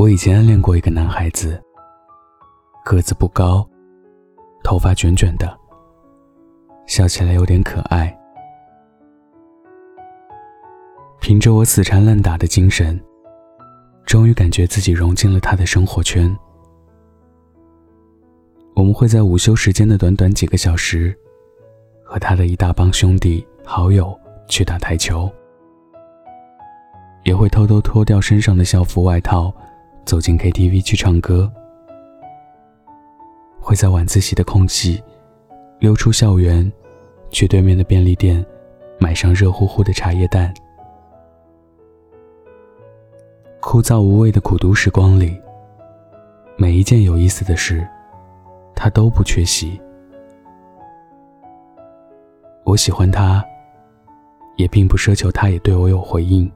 我以前暗恋过一个男孩子，个子不高，头发卷卷的，笑起来有点可爱。凭着我死缠烂打的精神，终于感觉自己融进了他的生活圈。我们会在午休时间的短短几个小时，和他的一大帮兄弟好友去打台球，也会偷偷脱掉身上的校服外套。走进 KTV 去唱歌，会在晚自习的空隙溜出校园，去对面的便利店买上热乎乎的茶叶蛋。枯燥无味的苦读时光里，每一件有意思的事，他都不缺席。我喜欢他，也并不奢求他也对我有回应。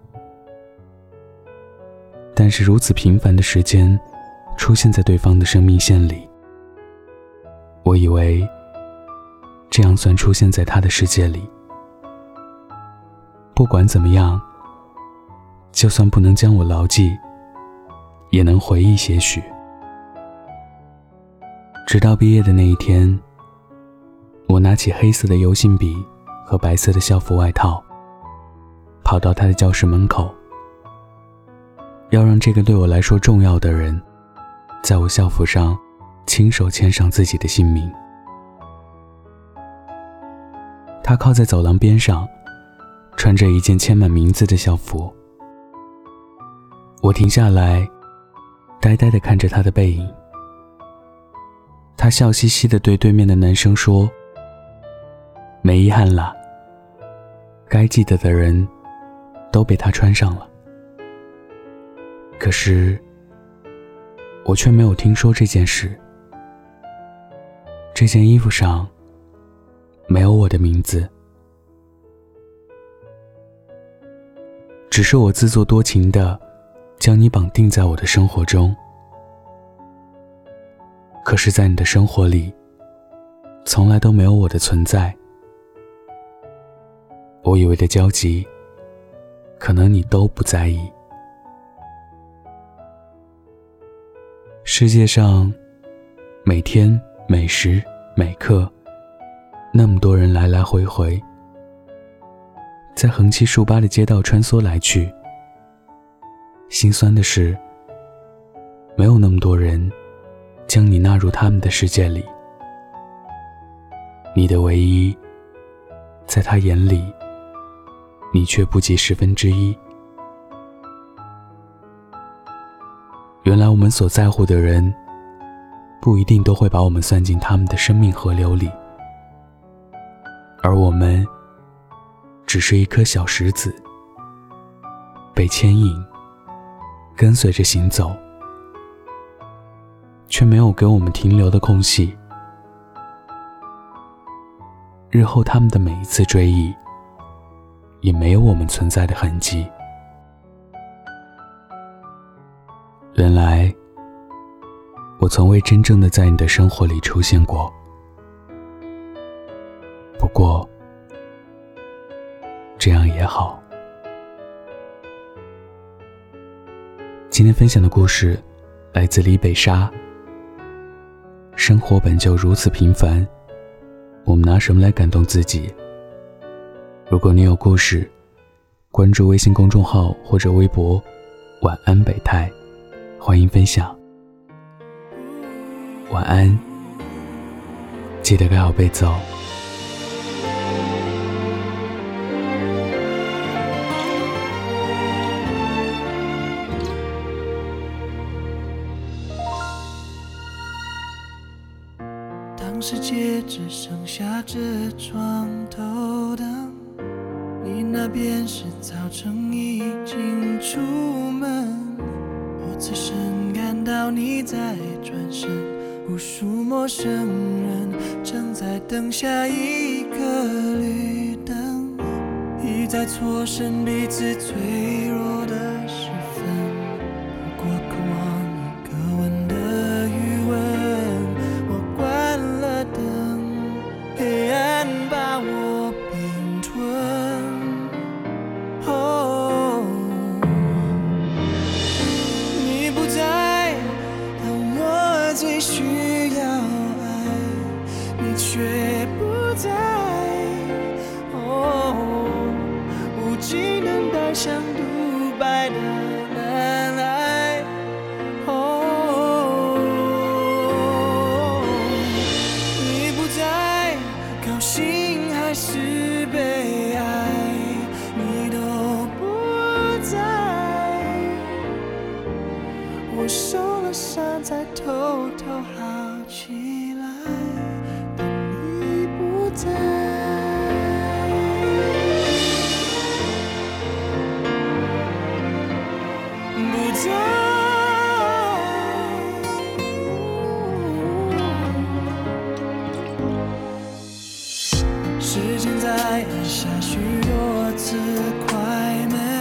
但是如此频繁的时间，出现在对方的生命线里，我以为这样算出现在他的世界里。不管怎么样，就算不能将我牢记，也能回忆些许。直到毕业的那一天，我拿起黑色的油性笔和白色的校服外套，跑到他的教室门口。要让这个对我来说重要的人，在我校服上亲手签上自己的姓名。他靠在走廊边上，穿着一件签满名字的校服。我停下来，呆呆地看着他的背影。他笑嘻嘻地对对面的男生说：“没遗憾了，该记得的人都被他穿上了。”可是，我却没有听说这件事。这件衣服上没有我的名字，只是我自作多情的将你绑定在我的生活中。可是，在你的生活里，从来都没有我的存在。我以为的交集，可能你都不在意。世界上，每天每时每刻，那么多人来来回回，在横七竖八的街道穿梭来去。心酸的是，没有那么多人将你纳入他们的世界里。你的唯一，在他眼里，你却不及十分之一。我们所在乎的人，不一定都会把我们算进他们的生命河流里，而我们只是一颗小石子，被牵引，跟随着行走，却没有给我们停留的空隙。日后他们的每一次追忆，也没有我们存在的痕迹。原来，我从未真正的在你的生活里出现过。不过，这样也好。今天分享的故事来自李北沙。生活本就如此平凡，我们拿什么来感动自己？如果你有故事，关注微信公众号或者微博“晚安北太”。欢迎分享，晚安，记得盖好被子哦。当世界只剩下这床头灯，你那边是早晨已经出门。此生感到你在转身，无数陌生人正在等下一个绿灯，一再错身彼此脆弱。最需要爱你却不在在不在时间在按下许多次快门。